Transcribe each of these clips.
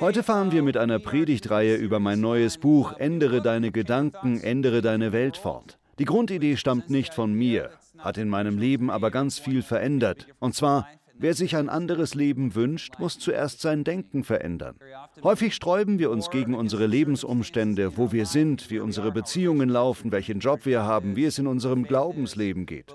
Heute fahren wir mit einer Predigtreihe über mein neues Buch Ändere deine Gedanken, ändere deine Welt fort. Die Grundidee stammt nicht von mir, hat in meinem Leben aber ganz viel verändert. Und zwar Wer sich ein anderes Leben wünscht, muss zuerst sein Denken verändern. Häufig sträuben wir uns gegen unsere Lebensumstände, wo wir sind, wie unsere Beziehungen laufen, welchen Job wir haben, wie es in unserem Glaubensleben geht.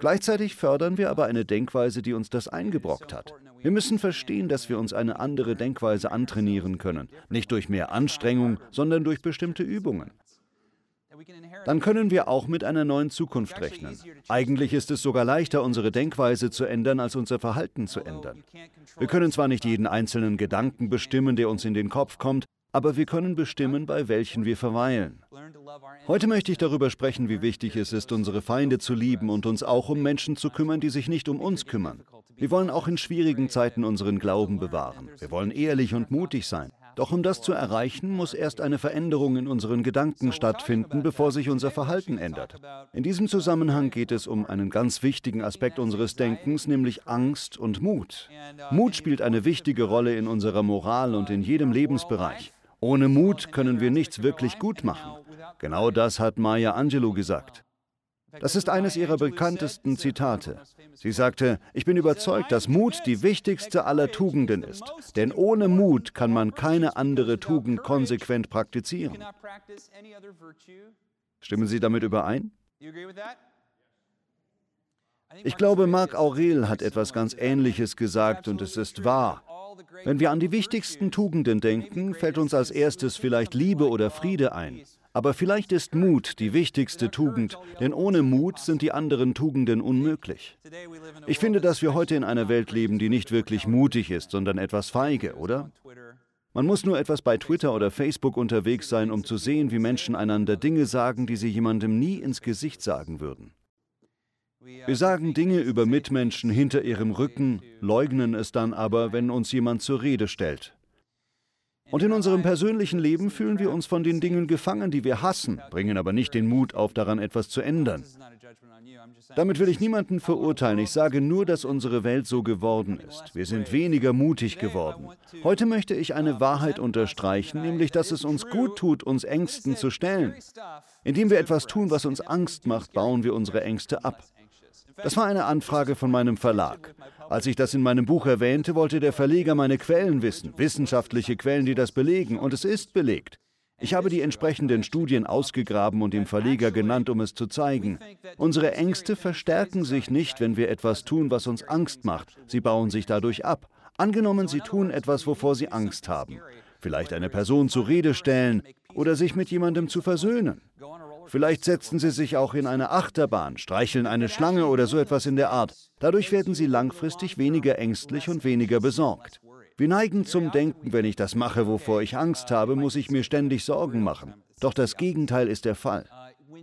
Gleichzeitig fördern wir aber eine Denkweise, die uns das eingebrockt hat. Wir müssen verstehen, dass wir uns eine andere Denkweise antrainieren können, nicht durch mehr Anstrengung, sondern durch bestimmte Übungen dann können wir auch mit einer neuen Zukunft rechnen. Eigentlich ist es sogar leichter, unsere Denkweise zu ändern, als unser Verhalten zu ändern. Wir können zwar nicht jeden einzelnen Gedanken bestimmen, der uns in den Kopf kommt, aber wir können bestimmen, bei welchen wir verweilen. Heute möchte ich darüber sprechen, wie wichtig es ist, unsere Feinde zu lieben und uns auch um Menschen zu kümmern, die sich nicht um uns kümmern. Wir wollen auch in schwierigen Zeiten unseren Glauben bewahren. Wir wollen ehrlich und mutig sein. Doch um das zu erreichen, muss erst eine Veränderung in unseren Gedanken stattfinden, bevor sich unser Verhalten ändert. In diesem Zusammenhang geht es um einen ganz wichtigen Aspekt unseres Denkens, nämlich Angst und Mut. Mut spielt eine wichtige Rolle in unserer Moral und in jedem Lebensbereich. Ohne Mut können wir nichts wirklich gut machen. Genau das hat Maya Angelou gesagt. Das ist eines ihrer bekanntesten Zitate. Sie sagte, ich bin überzeugt, dass Mut die wichtigste aller Tugenden ist, denn ohne Mut kann man keine andere Tugend konsequent praktizieren. Stimmen Sie damit überein? Ich glaube, Marc Aurel hat etwas ganz Ähnliches gesagt und es ist wahr. Wenn wir an die wichtigsten Tugenden denken, fällt uns als erstes vielleicht Liebe oder Friede ein. Aber vielleicht ist Mut die wichtigste Tugend, denn ohne Mut sind die anderen Tugenden unmöglich. Ich finde, dass wir heute in einer Welt leben, die nicht wirklich mutig ist, sondern etwas feige, oder? Man muss nur etwas bei Twitter oder Facebook unterwegs sein, um zu sehen, wie Menschen einander Dinge sagen, die sie jemandem nie ins Gesicht sagen würden. Wir sagen Dinge über Mitmenschen hinter ihrem Rücken, leugnen es dann aber, wenn uns jemand zur Rede stellt. Und in unserem persönlichen Leben fühlen wir uns von den Dingen gefangen, die wir hassen, bringen aber nicht den Mut auf, daran etwas zu ändern. Damit will ich niemanden verurteilen. Ich sage nur, dass unsere Welt so geworden ist. Wir sind weniger mutig geworden. Heute möchte ich eine Wahrheit unterstreichen, nämlich, dass es uns gut tut, uns Ängsten zu stellen. Indem wir etwas tun, was uns Angst macht, bauen wir unsere Ängste ab. Das war eine Anfrage von meinem Verlag. Als ich das in meinem Buch erwähnte, wollte der Verleger meine Quellen wissen, wissenschaftliche Quellen, die das belegen, und es ist belegt. Ich habe die entsprechenden Studien ausgegraben und dem Verleger genannt, um es zu zeigen. Unsere Ängste verstärken sich nicht, wenn wir etwas tun, was uns Angst macht. Sie bauen sich dadurch ab. Angenommen, Sie tun etwas, wovor Sie Angst haben. Vielleicht eine Person zur Rede stellen oder sich mit jemandem zu versöhnen. Vielleicht setzen Sie sich auch in eine Achterbahn, streicheln eine Schlange oder so etwas in der Art. Dadurch werden Sie langfristig weniger ängstlich und weniger besorgt. Wir neigen zum Denken, wenn ich das mache, wovor ich Angst habe, muss ich mir ständig Sorgen machen. Doch das Gegenteil ist der Fall.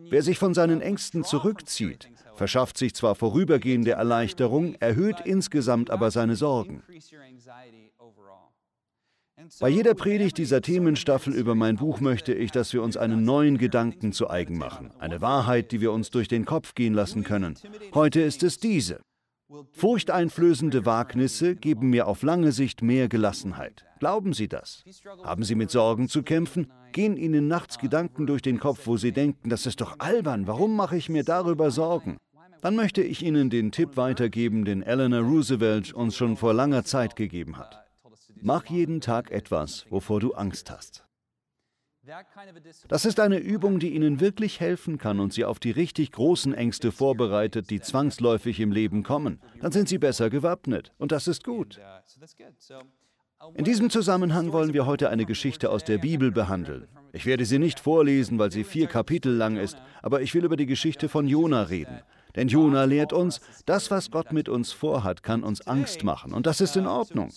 Wer sich von seinen Ängsten zurückzieht, verschafft sich zwar vorübergehende Erleichterung, erhöht insgesamt aber seine Sorgen. Bei jeder Predigt dieser Themenstaffel über mein Buch möchte ich, dass wir uns einen neuen Gedanken zu eigen machen, eine Wahrheit, die wir uns durch den Kopf gehen lassen können. Heute ist es diese. Furchteinflößende Wagnisse geben mir auf lange Sicht mehr Gelassenheit. Glauben Sie das? Haben Sie mit Sorgen zu kämpfen? Gehen Ihnen nachts Gedanken durch den Kopf, wo Sie denken, das ist doch albern, warum mache ich mir darüber Sorgen? Dann möchte ich Ihnen den Tipp weitergeben, den Eleanor Roosevelt uns schon vor langer Zeit gegeben hat. Mach jeden Tag etwas, wovor du Angst hast. Das ist eine Übung, die Ihnen wirklich helfen kann und Sie auf die richtig großen Ängste vorbereitet, die zwangsläufig im Leben kommen. Dann sind Sie besser gewappnet und das ist gut. In diesem Zusammenhang wollen wir heute eine Geschichte aus der Bibel behandeln. Ich werde sie nicht vorlesen, weil sie vier Kapitel lang ist, aber ich will über die Geschichte von Jona reden. Denn Jona lehrt uns, das, was Gott mit uns vorhat, kann uns Angst machen und das ist in Ordnung.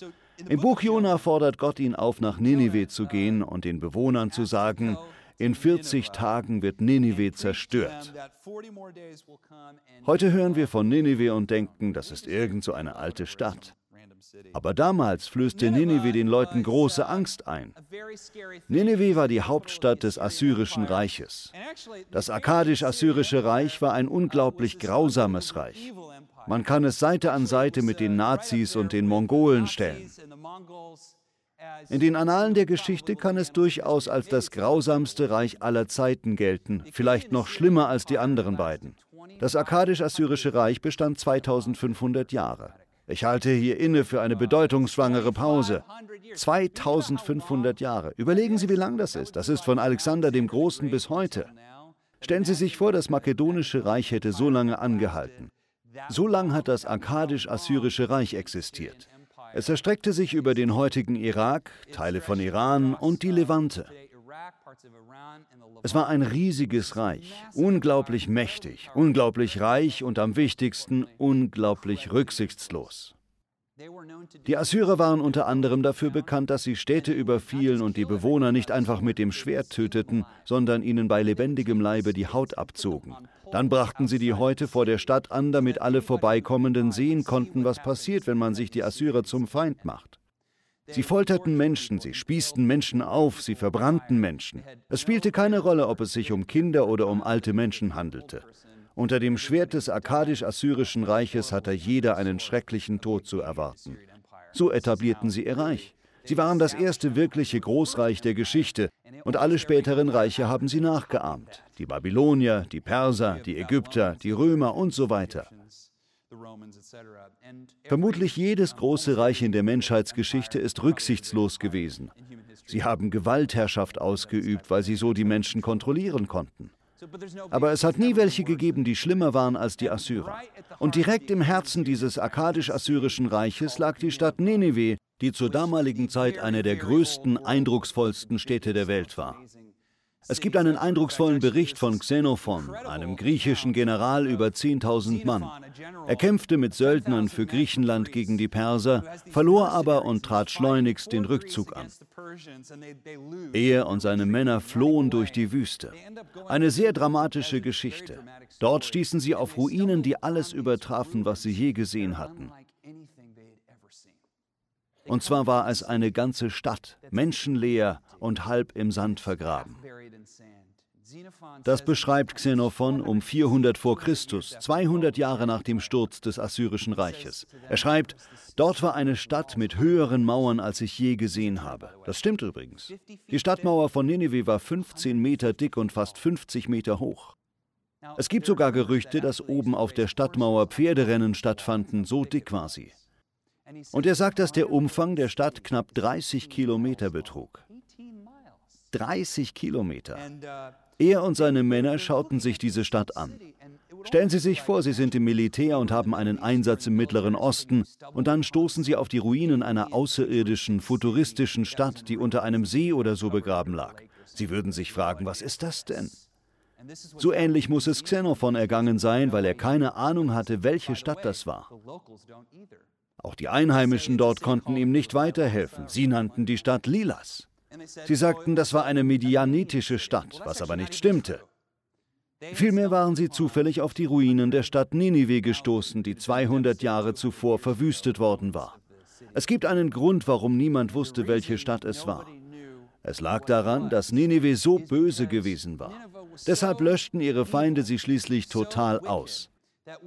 Im Buch Jona fordert Gott ihn auf, nach Ninive zu gehen und den Bewohnern zu sagen, in 40 Tagen wird Ninive zerstört. Heute hören wir von Ninive und denken, das ist irgend so eine alte Stadt. Aber damals flößte Ninive den Leuten große Angst ein. Ninive war die Hauptstadt des Assyrischen Reiches. Das akkadisch-assyrische Reich war ein unglaublich grausames Reich. Man kann es Seite an Seite mit den Nazis und den Mongolen stellen. In den Annalen der Geschichte kann es durchaus als das grausamste Reich aller Zeiten gelten, vielleicht noch schlimmer als die anderen beiden. Das akkadisch-assyrische Reich bestand 2500 Jahre. Ich halte hier inne für eine bedeutungsschwangere Pause. 2500 Jahre. Überlegen Sie, wie lang das ist. Das ist von Alexander dem Großen bis heute. Stellen Sie sich vor, das makedonische Reich hätte so lange angehalten. So lang hat das akkadisch-assyrische Reich existiert. Es erstreckte sich über den heutigen Irak, Teile von Iran und die Levante. Es war ein riesiges Reich, unglaublich mächtig, unglaublich reich und am wichtigsten unglaublich rücksichtslos. Die Assyrer waren unter anderem dafür bekannt, dass sie Städte überfielen und die Bewohner nicht einfach mit dem Schwert töteten, sondern ihnen bei lebendigem Leibe die Haut abzogen. Dann brachten sie die Häute vor der Stadt an, damit alle Vorbeikommenden sehen konnten, was passiert, wenn man sich die Assyrer zum Feind macht. Sie folterten Menschen, sie spießten Menschen auf, sie verbrannten Menschen. Es spielte keine Rolle, ob es sich um Kinder oder um alte Menschen handelte. Unter dem Schwert des akkadisch-assyrischen Reiches hatte jeder einen schrecklichen Tod zu erwarten. So etablierten sie ihr Reich. Sie waren das erste wirkliche Großreich der Geschichte und alle späteren Reiche haben sie nachgeahmt. Die Babylonier, die Perser, die Ägypter, die Römer und so weiter. Vermutlich jedes große Reich in der Menschheitsgeschichte ist rücksichtslos gewesen. Sie haben Gewaltherrschaft ausgeübt, weil sie so die Menschen kontrollieren konnten. Aber es hat nie welche gegeben, die schlimmer waren als die Assyrer. Und direkt im Herzen dieses akkadisch-assyrischen Reiches lag die Stadt Nineveh, die zur damaligen Zeit eine der größten, eindrucksvollsten Städte der Welt war. Es gibt einen eindrucksvollen Bericht von Xenophon, einem griechischen General über 10.000 Mann. Er kämpfte mit Söldnern für Griechenland gegen die Perser, verlor aber und trat schleunigst den Rückzug an. Er und seine Männer flohen durch die Wüste. Eine sehr dramatische Geschichte. Dort stießen sie auf Ruinen, die alles übertrafen, was sie je gesehen hatten. Und zwar war es eine ganze Stadt, menschenleer und halb im Sand vergraben. Das beschreibt Xenophon um 400 vor Christus, 200 Jahre nach dem Sturz des Assyrischen Reiches. Er schreibt, dort war eine Stadt mit höheren Mauern, als ich je gesehen habe. Das stimmt übrigens. Die Stadtmauer von Nineveh war 15 Meter dick und fast 50 Meter hoch. Es gibt sogar Gerüchte, dass oben auf der Stadtmauer Pferderennen stattfanden, so dick war sie. Und er sagt, dass der Umfang der Stadt knapp 30 Kilometer betrug. 30 Kilometer. Er und seine Männer schauten sich diese Stadt an. Stellen Sie sich vor, Sie sind im Militär und haben einen Einsatz im Mittleren Osten und dann stoßen Sie auf die Ruinen einer außerirdischen, futuristischen Stadt, die unter einem See oder so begraben lag. Sie würden sich fragen, was ist das denn? So ähnlich muss es Xenophon ergangen sein, weil er keine Ahnung hatte, welche Stadt das war. Auch die Einheimischen dort konnten ihm nicht weiterhelfen. Sie nannten die Stadt Lilas. Sie sagten, das war eine medianitische Stadt, was aber nicht stimmte. Vielmehr waren sie zufällig auf die Ruinen der Stadt Ninive gestoßen, die 200 Jahre zuvor verwüstet worden war. Es gibt einen Grund, warum niemand wusste, welche Stadt es war. Es lag daran, dass Ninive so böse gewesen war. Deshalb löschten ihre Feinde sie schließlich total aus.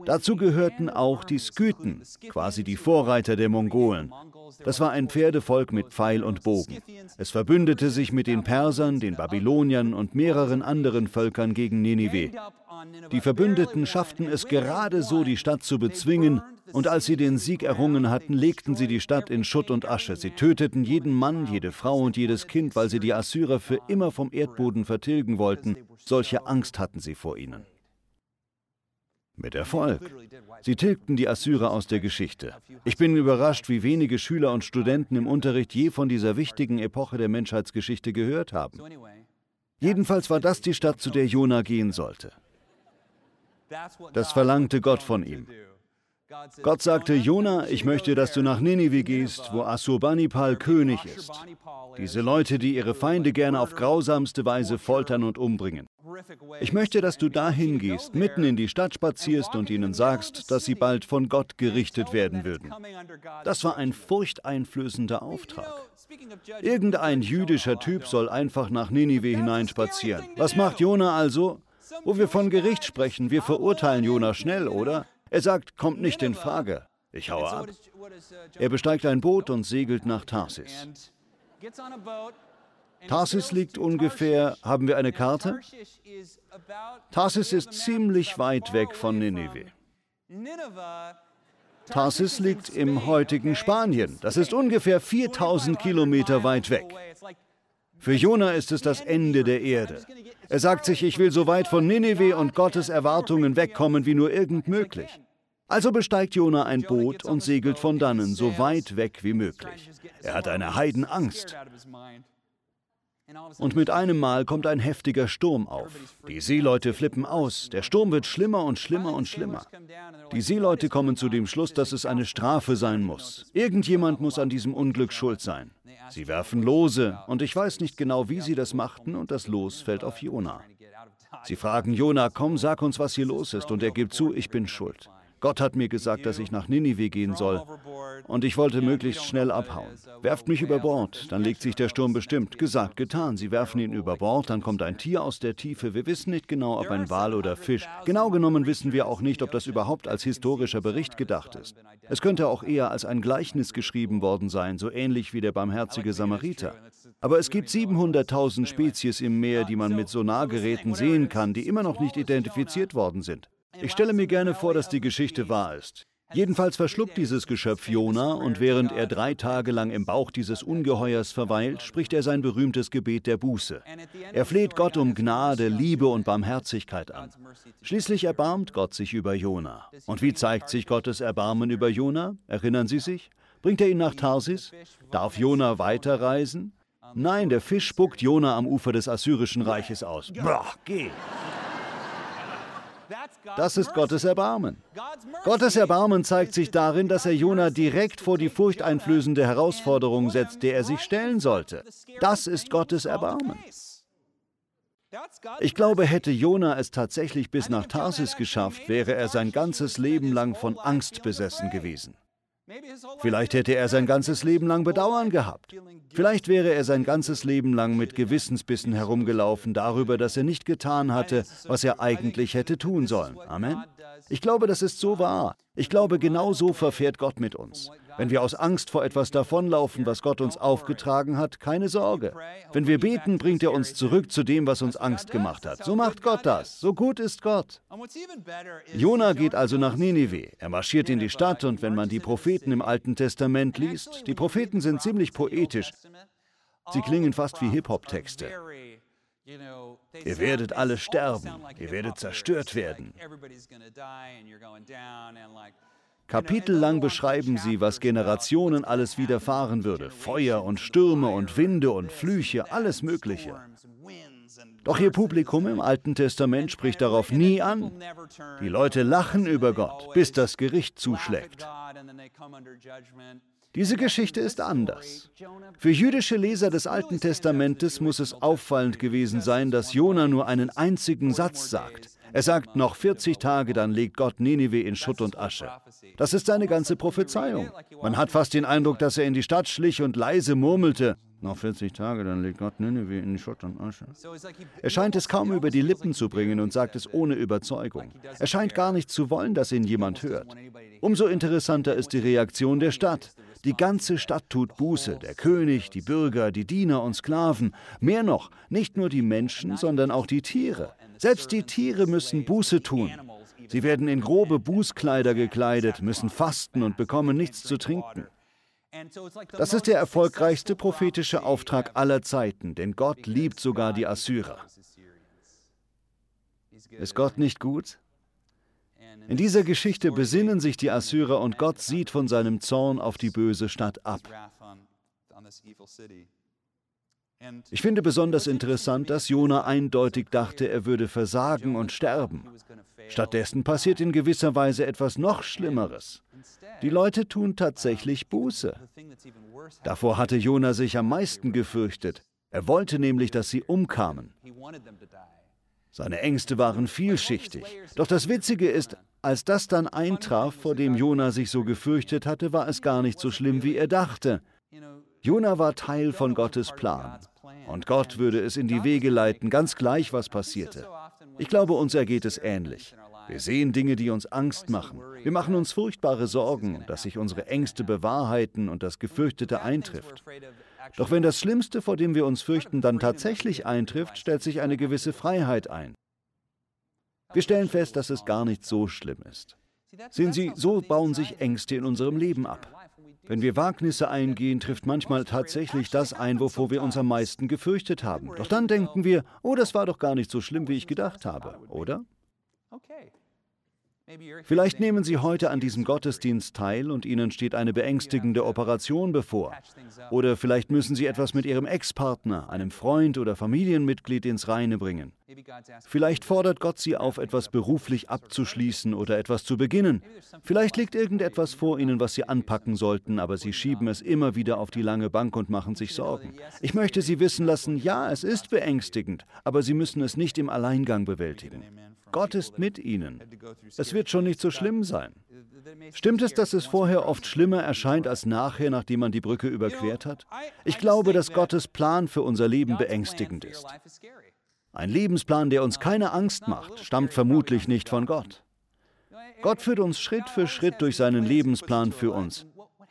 Dazu gehörten auch die Skythen, quasi die Vorreiter der Mongolen. Das war ein Pferdevolk mit Pfeil und Bogen. Es verbündete sich mit den Persern, den Babyloniern und mehreren anderen Völkern gegen Ninive. Die Verbündeten schafften es gerade so, die Stadt zu bezwingen, und als sie den Sieg errungen hatten, legten sie die Stadt in Schutt und Asche. Sie töteten jeden Mann, jede Frau und jedes Kind, weil sie die Assyrer für immer vom Erdboden vertilgen wollten. Solche Angst hatten sie vor ihnen. Mit Erfolg. Sie tilgten die Assyrer aus der Geschichte. Ich bin überrascht, wie wenige Schüler und Studenten im Unterricht je von dieser wichtigen Epoche der Menschheitsgeschichte gehört haben. Jedenfalls war das die Stadt, zu der Jona gehen sollte. Das verlangte Gott von ihm. Gott sagte, Jona, ich möchte, dass du nach Ninive gehst, wo Assurbanipal König ist. Diese Leute, die ihre Feinde gerne auf grausamste Weise foltern und umbringen. Ich möchte, dass du dahin gehst, mitten in die Stadt spazierst und ihnen sagst, dass sie bald von Gott gerichtet werden würden. Das war ein furchteinflößender Auftrag. Irgendein jüdischer Typ soll einfach nach Ninive hineinspazieren. Was macht Jona also? Wo wir von Gericht sprechen, wir verurteilen Jona schnell, oder? Er sagt, kommt nicht in Frage. Ich haue ab. Er besteigt ein Boot und segelt nach Tarsis. Tarsis liegt ungefähr, haben wir eine Karte? Tarsis ist ziemlich weit weg von Nineveh. Tarsis liegt im heutigen Spanien. Das ist ungefähr 4000 Kilometer weit weg. Für Jona ist es das Ende der Erde. Er sagt sich, ich will so weit von Nineveh und Gottes Erwartungen wegkommen wie nur irgend möglich. Also besteigt Jona ein Boot und segelt von dannen so weit weg wie möglich. Er hat eine Heidenangst. Und mit einem Mal kommt ein heftiger Sturm auf. Die Seeleute flippen aus. Der Sturm wird schlimmer und schlimmer und schlimmer. Die Seeleute kommen zu dem Schluss, dass es eine Strafe sein muss. Irgendjemand muss an diesem Unglück schuld sein. Sie werfen Lose, und ich weiß nicht genau, wie sie das machten, und das Los fällt auf Jona. Sie fragen Jona, komm, sag uns, was hier los ist, und er gibt zu, ich bin schuld. Gott hat mir gesagt, dass ich nach Ninive gehen soll. Und ich wollte möglichst schnell abhauen. Werft mich über Bord, dann legt sich der Sturm bestimmt. Gesagt, getan. Sie werfen ihn über Bord, dann kommt ein Tier aus der Tiefe. Wir wissen nicht genau, ob ein Wal oder Fisch. Genau genommen wissen wir auch nicht, ob das überhaupt als historischer Bericht gedacht ist. Es könnte auch eher als ein Gleichnis geschrieben worden sein, so ähnlich wie der barmherzige Samariter. Aber es gibt 700.000 Spezies im Meer, die man mit Sonargeräten sehen kann, die immer noch nicht identifiziert worden sind. Ich stelle mir gerne vor, dass die Geschichte wahr ist. Jedenfalls verschluckt dieses Geschöpf Jona und während er drei Tage lang im Bauch dieses Ungeheuers verweilt, spricht er sein berühmtes Gebet der Buße. Er fleht Gott um Gnade, Liebe und Barmherzigkeit an. Schließlich erbarmt Gott sich über Jona. Und wie zeigt sich Gottes Erbarmen über Jona? Erinnern Sie sich? Bringt er ihn nach Tarsis? Darf Jona weiterreisen? Nein, der Fisch spuckt Jona am Ufer des assyrischen Reiches aus. Boah, geh! Das ist Gottes Erbarmen. Gottes Erbarmen zeigt sich darin, dass er Jona direkt vor die furchteinflößende Herausforderung setzt, der er sich stellen sollte. Das ist Gottes Erbarmen. Ich glaube, hätte Jona es tatsächlich bis nach Tarsis geschafft, wäre er sein ganzes Leben lang von Angst besessen gewesen. Vielleicht hätte er sein ganzes Leben lang Bedauern gehabt. Vielleicht wäre er sein ganzes Leben lang mit Gewissensbissen herumgelaufen darüber, dass er nicht getan hatte, was er eigentlich hätte tun sollen. Amen. Ich glaube, das ist so wahr. Ich glaube, genau so verfährt Gott mit uns. Wenn wir aus Angst vor etwas davonlaufen, was Gott uns aufgetragen hat, keine Sorge. Wenn wir beten, bringt er uns zurück zu dem, was uns Angst gemacht hat. So macht Gott das. So gut ist Gott. Jona geht also nach Ninive. Er marschiert in die Stadt und wenn man die Propheten im Alten Testament liest, die Propheten sind ziemlich poetisch. Sie klingen fast wie Hip-Hop-Texte. Ihr werdet alle sterben, ihr werdet zerstört werden. Kapitellang beschreiben sie, was Generationen alles widerfahren würde. Feuer und Stürme und Winde und Flüche, alles Mögliche. Doch ihr Publikum im Alten Testament spricht darauf nie an. Die Leute lachen über Gott, bis das Gericht zuschlägt. Diese Geschichte ist anders. Für jüdische Leser des Alten Testamentes muss es auffallend gewesen sein, dass Jona nur einen einzigen Satz sagt. Er sagt, noch 40 Tage, dann legt Gott Ninive in Schutt und Asche. Das ist seine ganze Prophezeiung. Man hat fast den Eindruck, dass er in die Stadt schlich und leise murmelte, noch 40 Tage, dann legt Gott Nineveh in Schutt und Asche. Er scheint es kaum über die Lippen zu bringen und sagt es ohne Überzeugung. Er scheint gar nicht zu wollen, dass ihn jemand hört. Umso interessanter ist die Reaktion der Stadt. Die ganze Stadt tut Buße, der König, die Bürger, die Diener und Sklaven. Mehr noch, nicht nur die Menschen, sondern auch die Tiere. Selbst die Tiere müssen Buße tun. Sie werden in grobe Bußkleider gekleidet, müssen fasten und bekommen nichts zu trinken. Das ist der erfolgreichste prophetische Auftrag aller Zeiten, denn Gott liebt sogar die Assyrer. Ist Gott nicht gut? In dieser Geschichte besinnen sich die Assyrer und Gott sieht von seinem Zorn auf die böse Stadt ab. Ich finde besonders interessant, dass Jona eindeutig dachte, er würde versagen und sterben. Stattdessen passiert in gewisser Weise etwas noch Schlimmeres. Die Leute tun tatsächlich Buße. Davor hatte Jona sich am meisten gefürchtet. Er wollte nämlich, dass sie umkamen. Seine Ängste waren vielschichtig. Doch das Witzige ist, als das dann eintraf, vor dem Jona sich so gefürchtet hatte, war es gar nicht so schlimm, wie er dachte. Jona war Teil von Gottes Plan. Und Gott würde es in die Wege leiten, ganz gleich, was passierte. Ich glaube, uns ergeht es ähnlich. Wir sehen Dinge, die uns Angst machen. Wir machen uns furchtbare Sorgen, dass sich unsere Ängste bewahrheiten und das Gefürchtete eintrifft. Doch wenn das Schlimmste, vor dem wir uns fürchten, dann tatsächlich eintrifft, stellt sich eine gewisse Freiheit ein. Wir stellen fest, dass es gar nicht so schlimm ist. Sehen Sie, so bauen sich Ängste in unserem Leben ab. Wenn wir Wagnisse eingehen, trifft manchmal tatsächlich das ein, wovor wir uns am meisten gefürchtet haben. Doch dann denken wir, oh, das war doch gar nicht so schlimm, wie ich gedacht habe, oder? Vielleicht nehmen Sie heute an diesem Gottesdienst teil und Ihnen steht eine beängstigende Operation bevor. Oder vielleicht müssen Sie etwas mit Ihrem Ex-Partner, einem Freund oder Familienmitglied ins Reine bringen. Vielleicht fordert Gott Sie auf, etwas beruflich abzuschließen oder etwas zu beginnen. Vielleicht liegt irgendetwas vor Ihnen, was Sie anpacken sollten, aber Sie schieben es immer wieder auf die lange Bank und machen sich Sorgen. Ich möchte Sie wissen lassen, ja, es ist beängstigend, aber Sie müssen es nicht im Alleingang bewältigen. Gott ist mit ihnen. Es wird schon nicht so schlimm sein. Stimmt es, dass es vorher oft schlimmer erscheint als nachher, nachdem man die Brücke überquert hat? Ich glaube, dass Gottes Plan für unser Leben beängstigend ist. Ein Lebensplan, der uns keine Angst macht, stammt vermutlich nicht von Gott. Gott führt uns Schritt für Schritt durch seinen Lebensplan für uns.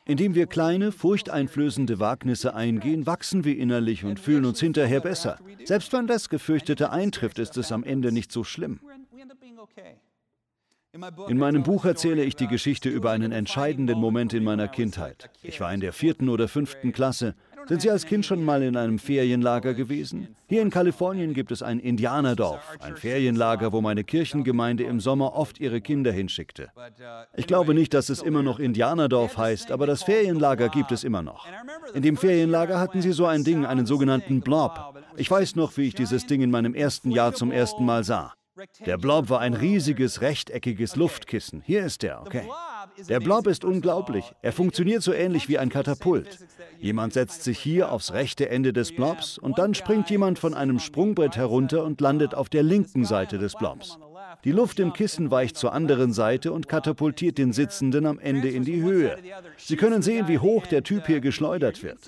Indem wir kleine, furchteinflößende Wagnisse eingehen, wachsen wir innerlich und fühlen uns hinterher besser. Selbst wenn das Gefürchtete eintrifft, ist es am Ende nicht so schlimm. In meinem Buch erzähle ich die Geschichte über einen entscheidenden Moment in meiner Kindheit. Ich war in der vierten oder fünften Klasse. Sind Sie als Kind schon mal in einem Ferienlager gewesen? Hier in Kalifornien gibt es ein Indianerdorf, ein Ferienlager, wo meine Kirchengemeinde im Sommer oft ihre Kinder hinschickte. Ich glaube nicht, dass es immer noch Indianerdorf heißt, aber das Ferienlager gibt es immer noch. In dem Ferienlager hatten sie so ein Ding, einen sogenannten Blob. Ich weiß noch, wie ich dieses Ding in meinem ersten Jahr zum ersten Mal sah. Der Blob war ein riesiges, rechteckiges Luftkissen. Hier ist er, okay. Der Blob ist unglaublich. Er funktioniert so ähnlich wie ein Katapult. Jemand setzt sich hier aufs rechte Ende des Blobs und dann springt jemand von einem Sprungbrett herunter und landet auf der linken Seite des Blobs. Die Luft im Kissen weicht zur anderen Seite und katapultiert den Sitzenden am Ende in die Höhe. Sie können sehen, wie hoch der Typ hier geschleudert wird.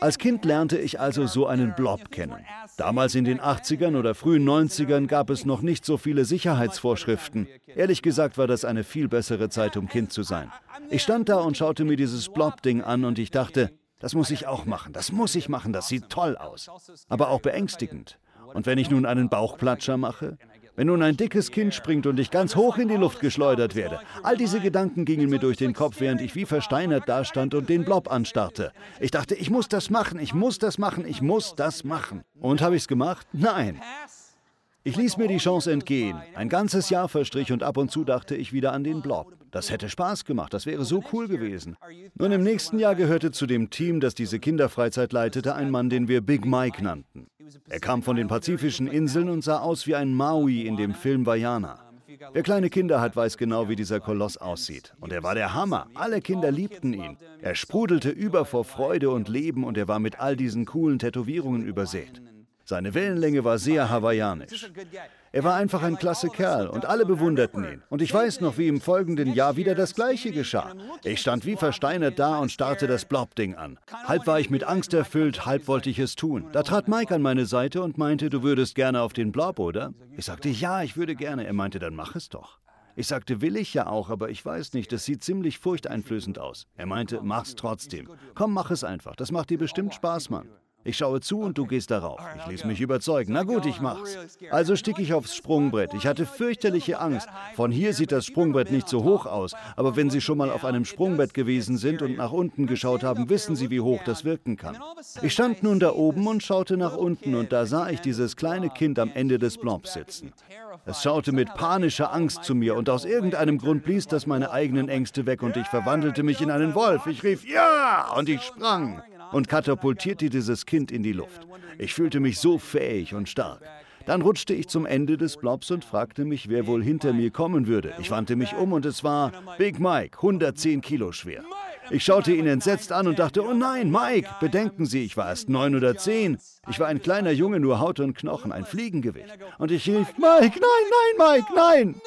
Als Kind lernte ich also so einen Blob kennen. Damals in den 80ern oder frühen 90ern gab es noch nicht so viele Sicherheitsvorschriften. Ehrlich gesagt war das eine viel bessere Zeit, um Kind zu sein. Ich stand da und schaute mir dieses Blob-Ding an und ich dachte, das muss ich auch machen, das muss ich machen, das sieht toll aus. Aber auch beängstigend. Und wenn ich nun einen Bauchplatscher mache? Wenn nun ein dickes Kind springt und ich ganz hoch in die Luft geschleudert werde. All diese Gedanken gingen mir durch den Kopf, während ich wie versteinert dastand und den Blob anstarrte. Ich dachte, ich muss das machen, ich muss das machen, ich muss das machen. Und habe ich es gemacht? Nein. Ich ließ mir die Chance entgehen. Ein ganzes Jahr verstrich und ab und zu dachte ich wieder an den Blob. Das hätte Spaß gemacht, das wäre so cool gewesen. Nun im nächsten Jahr gehörte zu dem Team, das diese Kinderfreizeit leitete, ein Mann, den wir Big Mike nannten. Er kam von den pazifischen Inseln und sah aus wie ein Maui in dem Film Vajana. Wer kleine Kinder hat, weiß genau, wie dieser Koloss aussieht. Und er war der Hammer. Alle Kinder liebten ihn. Er sprudelte über vor Freude und Leben und er war mit all diesen coolen Tätowierungen übersät. Seine Wellenlänge war sehr hawaiianisch. Er war einfach ein klasse Kerl und alle bewunderten ihn. Und ich weiß noch, wie im folgenden Jahr wieder das Gleiche geschah. Ich stand wie versteinert da und starrte das Blob-Ding an. Halb war ich mit Angst erfüllt, halb wollte ich es tun. Da trat Mike an meine Seite und meinte, du würdest gerne auf den Blob, oder? Ich sagte, ja, ich würde gerne. Er meinte, dann mach es doch. Ich sagte, will ich ja auch, aber ich weiß nicht, das sieht ziemlich furchteinflößend aus. Er meinte, mach's trotzdem. Komm, mach es einfach. Das macht dir bestimmt Spaß, Mann. Ich schaue zu und du gehst darauf. Ich ließ mich überzeugen. Na gut, ich mach's. Also stieg ich aufs Sprungbrett. Ich hatte fürchterliche Angst. Von hier sieht das Sprungbrett nicht so hoch aus, aber wenn Sie schon mal auf einem Sprungbrett gewesen sind und nach unten geschaut haben, wissen Sie, wie hoch das wirken kann. Ich stand nun da oben und schaute nach unten und da sah ich dieses kleine Kind am Ende des Blobs sitzen. Es schaute mit panischer Angst zu mir und aus irgendeinem Grund blies das meine eigenen Ängste weg und ich verwandelte mich in einen Wolf. Ich rief Ja und ich sprang und katapultierte dieses Kind in die Luft. Ich fühlte mich so fähig und stark. Dann rutschte ich zum Ende des Blobs und fragte mich, wer wohl hinter mir kommen würde. Ich wandte mich um und es war Big Mike, 110 Kilo schwer. Ich schaute ihn entsetzt an und dachte, oh nein, Mike, bedenken Sie, ich war erst neun oder zehn. Ich war ein kleiner Junge, nur Haut und Knochen, ein Fliegengewicht. Und ich rief, Mike, nein, nein, Mike, nein.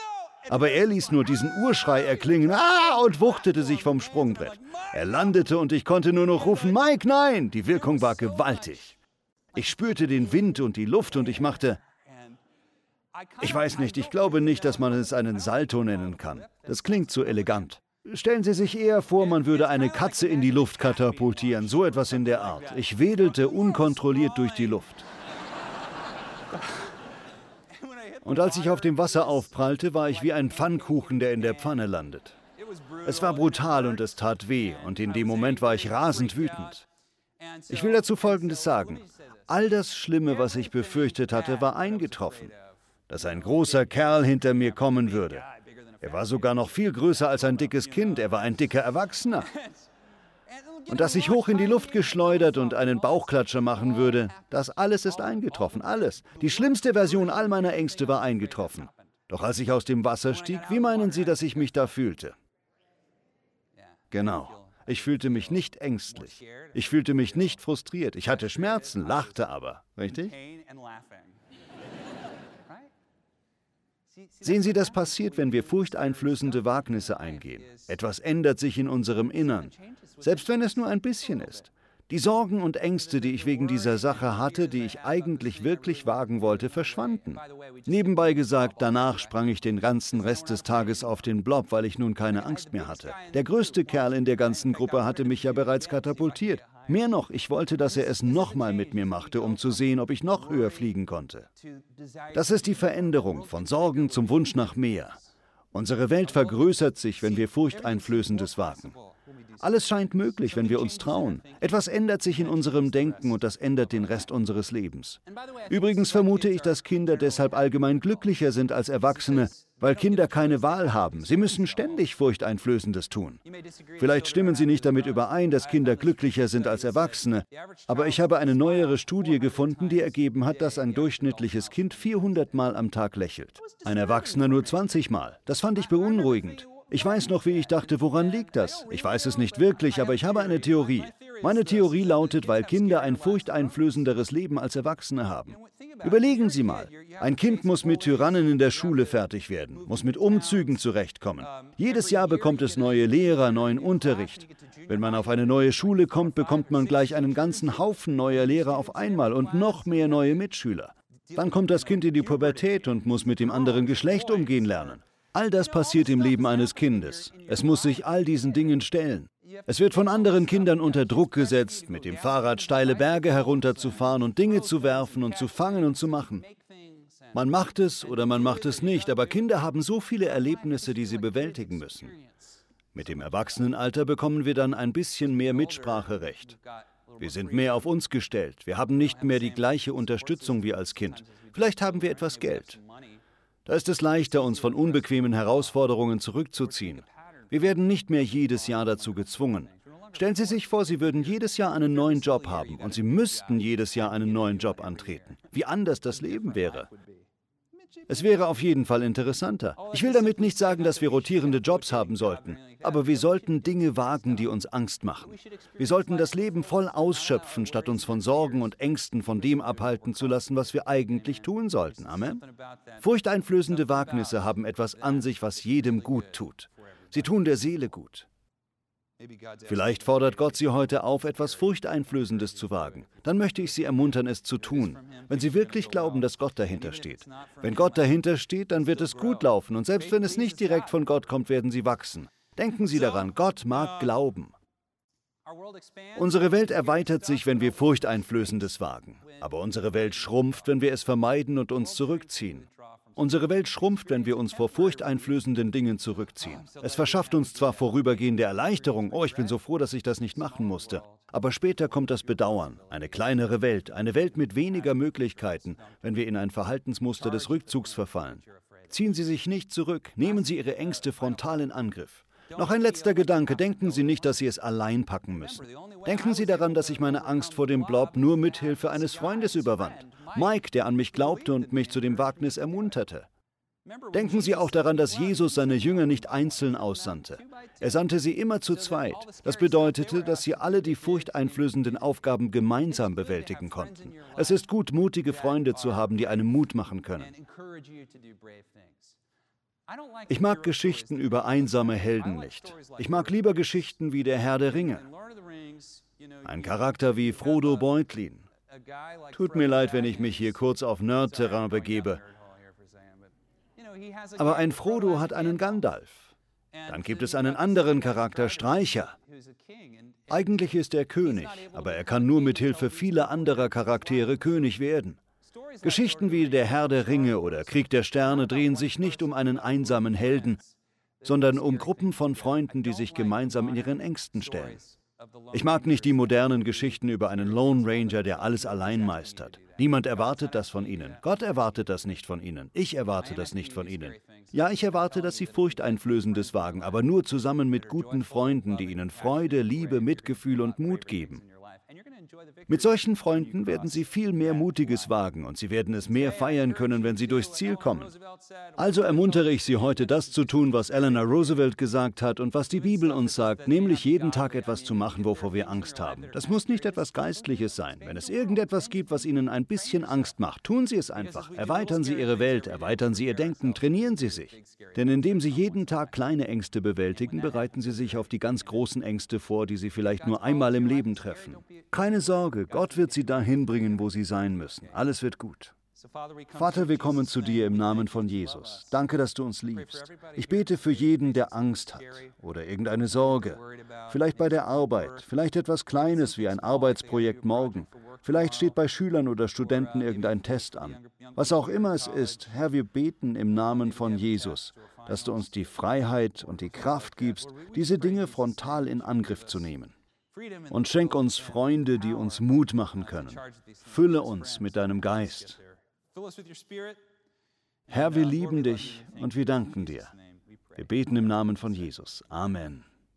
Aber er ließ nur diesen Urschrei erklingen ah, und wuchtete sich vom Sprungbrett. Er landete und ich konnte nur noch rufen, Mike, nein! Die Wirkung war gewaltig. Ich spürte den Wind und die Luft und ich machte, ich weiß nicht, ich glaube nicht, dass man es einen Salto nennen kann. Das klingt zu elegant. Stellen Sie sich eher vor, man würde eine Katze in die Luft katapultieren, so etwas in der Art. Ich wedelte unkontrolliert durch die Luft. Und als ich auf dem Wasser aufprallte, war ich wie ein Pfannkuchen, der in der Pfanne landet. Es war brutal und es tat weh, und in dem Moment war ich rasend wütend. Ich will dazu Folgendes sagen. All das Schlimme, was ich befürchtet hatte, war eingetroffen. Dass ein großer Kerl hinter mir kommen würde. Er war sogar noch viel größer als ein dickes Kind, er war ein dicker Erwachsener. Und dass ich hoch in die Luft geschleudert und einen Bauchklatscher machen würde, das alles ist eingetroffen, alles. Die schlimmste Version all meiner Ängste war eingetroffen. Doch als ich aus dem Wasser stieg, wie meinen Sie, dass ich mich da fühlte? Genau. Ich fühlte mich nicht ängstlich. Ich fühlte mich nicht frustriert. Ich hatte Schmerzen, lachte aber. Richtig? Sehen Sie, das passiert, wenn wir furchteinflößende Wagnisse eingehen. Etwas ändert sich in unserem Innern, selbst wenn es nur ein bisschen ist. Die Sorgen und Ängste, die ich wegen dieser Sache hatte, die ich eigentlich wirklich wagen wollte, verschwanden. Nebenbei gesagt, danach sprang ich den ganzen Rest des Tages auf den Blob, weil ich nun keine Angst mehr hatte. Der größte Kerl in der ganzen Gruppe hatte mich ja bereits katapultiert. Mehr noch, ich wollte, dass er es nochmal mit mir machte, um zu sehen, ob ich noch höher fliegen konnte. Das ist die Veränderung von Sorgen zum Wunsch nach mehr. Unsere Welt vergrößert sich, wenn wir Furchteinflößendes wagen. Alles scheint möglich, wenn wir uns trauen. Etwas ändert sich in unserem Denken und das ändert den Rest unseres Lebens. Übrigens vermute ich, dass Kinder deshalb allgemein glücklicher sind als Erwachsene, weil Kinder keine Wahl haben. Sie müssen ständig Furchteinflößendes tun. Vielleicht stimmen Sie nicht damit überein, dass Kinder glücklicher sind als Erwachsene, aber ich habe eine neuere Studie gefunden, die ergeben hat, dass ein durchschnittliches Kind 400 Mal am Tag lächelt. Ein Erwachsener nur 20 Mal. Das fand ich beunruhigend. Ich weiß noch, wie ich dachte, woran liegt das? Ich weiß es nicht wirklich, aber ich habe eine Theorie. Meine Theorie lautet, weil Kinder ein furchteinflößenderes Leben als Erwachsene haben. Überlegen Sie mal, ein Kind muss mit Tyrannen in der Schule fertig werden, muss mit Umzügen zurechtkommen. Jedes Jahr bekommt es neue Lehrer, neuen Unterricht. Wenn man auf eine neue Schule kommt, bekommt man gleich einen ganzen Haufen neuer Lehrer auf einmal und noch mehr neue Mitschüler. Dann kommt das Kind in die Pubertät und muss mit dem anderen Geschlecht umgehen lernen. All das passiert im Leben eines Kindes. Es muss sich all diesen Dingen stellen. Es wird von anderen Kindern unter Druck gesetzt, mit dem Fahrrad steile Berge herunterzufahren und Dinge zu werfen und zu fangen und zu machen. Man macht es oder man macht es nicht, aber Kinder haben so viele Erlebnisse, die sie bewältigen müssen. Mit dem Erwachsenenalter bekommen wir dann ein bisschen mehr Mitspracherecht. Wir sind mehr auf uns gestellt. Wir haben nicht mehr die gleiche Unterstützung wie als Kind. Vielleicht haben wir etwas Geld. Da ist es leichter, uns von unbequemen Herausforderungen zurückzuziehen. Wir werden nicht mehr jedes Jahr dazu gezwungen. Stellen Sie sich vor, Sie würden jedes Jahr einen neuen Job haben und Sie müssten jedes Jahr einen neuen Job antreten. Wie anders das Leben wäre. Es wäre auf jeden Fall interessanter. Ich will damit nicht sagen, dass wir rotierende Jobs haben sollten, aber wir sollten Dinge wagen, die uns Angst machen. Wir sollten das Leben voll ausschöpfen, statt uns von Sorgen und Ängsten von dem abhalten zu lassen, was wir eigentlich tun sollten. Amen. Furchteinflößende Wagnisse haben etwas an sich, was jedem gut tut. Sie tun der Seele gut. Vielleicht fordert Gott Sie heute auf, etwas Furchteinflößendes zu wagen. Dann möchte ich Sie ermuntern, es zu tun, wenn Sie wirklich glauben, dass Gott dahinter steht. Wenn Gott dahinter steht, dann wird es gut laufen und selbst wenn es nicht direkt von Gott kommt, werden Sie wachsen. Denken Sie daran, Gott mag glauben. Unsere Welt erweitert sich, wenn wir Furchteinflößendes wagen. Aber unsere Welt schrumpft, wenn wir es vermeiden und uns zurückziehen. Unsere Welt schrumpft, wenn wir uns vor furchteinflößenden Dingen zurückziehen. Es verschafft uns zwar vorübergehende Erleichterung, oh, ich bin so froh, dass ich das nicht machen musste, aber später kommt das Bedauern, eine kleinere Welt, eine Welt mit weniger Möglichkeiten, wenn wir in ein Verhaltensmuster des Rückzugs verfallen. Ziehen Sie sich nicht zurück, nehmen Sie Ihre Ängste frontal in Angriff. Noch ein letzter Gedanke. Denken Sie nicht, dass Sie es allein packen müssen. Denken Sie daran, dass ich meine Angst vor dem Blob nur mit Hilfe eines Freundes überwand. Mike, der an mich glaubte und mich zu dem Wagnis ermunterte. Denken Sie auch daran, dass Jesus seine Jünger nicht einzeln aussandte. Er sandte sie immer zu zweit. Das bedeutete, dass sie alle die furchteinflößenden Aufgaben gemeinsam bewältigen konnten. Es ist gut, mutige Freunde zu haben, die einem Mut machen können. Ich mag Geschichten über einsame Helden nicht. Ich mag lieber Geschichten wie der Herr der Ringe. Ein Charakter wie Frodo Beutlin. Tut mir leid, wenn ich mich hier kurz auf Nerd-Terrain begebe. Aber ein Frodo hat einen Gandalf. Dann gibt es einen anderen Charakter, Streicher. Eigentlich ist er König, aber er kann nur mit Hilfe vieler anderer Charaktere König werden. Geschichten wie Der Herr der Ringe oder Krieg der Sterne drehen sich nicht um einen einsamen Helden, sondern um Gruppen von Freunden, die sich gemeinsam in ihren Ängsten stellen. Ich mag nicht die modernen Geschichten über einen Lone Ranger, der alles allein meistert. Niemand erwartet das von ihnen. Gott erwartet das nicht von ihnen. Ich erwarte das nicht von ihnen. Ja, ich erwarte, dass sie Furchteinflößendes wagen, aber nur zusammen mit guten Freunden, die ihnen Freude, Liebe, Mitgefühl und Mut geben. Mit solchen Freunden werden Sie viel mehr Mutiges wagen und Sie werden es mehr feiern können, wenn Sie durchs Ziel kommen. Also ermuntere ich Sie heute, das zu tun, was Eleanor Roosevelt gesagt hat und was die Bibel uns sagt, nämlich jeden Tag etwas zu machen, wovor wir Angst haben. Das muss nicht etwas Geistliches sein. Wenn es irgendetwas gibt, was Ihnen ein bisschen Angst macht, tun Sie es einfach. Erweitern Sie Ihre Welt, erweitern Sie Ihr Denken, trainieren Sie sich. Denn indem Sie jeden Tag kleine Ängste bewältigen, bereiten Sie sich auf die ganz großen Ängste vor, die Sie vielleicht nur einmal im Leben treffen. Keine Sorge, Gott wird sie dahin bringen, wo sie sein müssen. Alles wird gut. Vater, wir kommen zu dir im Namen von Jesus. Danke, dass du uns liebst. Ich bete für jeden, der Angst hat oder irgendeine Sorge. Vielleicht bei der Arbeit, vielleicht etwas Kleines wie ein Arbeitsprojekt morgen. Vielleicht steht bei Schülern oder Studenten irgendein Test an. Was auch immer es ist, Herr, wir beten im Namen von Jesus, dass du uns die Freiheit und die Kraft gibst, diese Dinge frontal in Angriff zu nehmen. Und schenk uns Freunde, die uns Mut machen können. Fülle uns mit deinem Geist. Herr, wir lieben dich und wir danken dir. Wir beten im Namen von Jesus. Amen.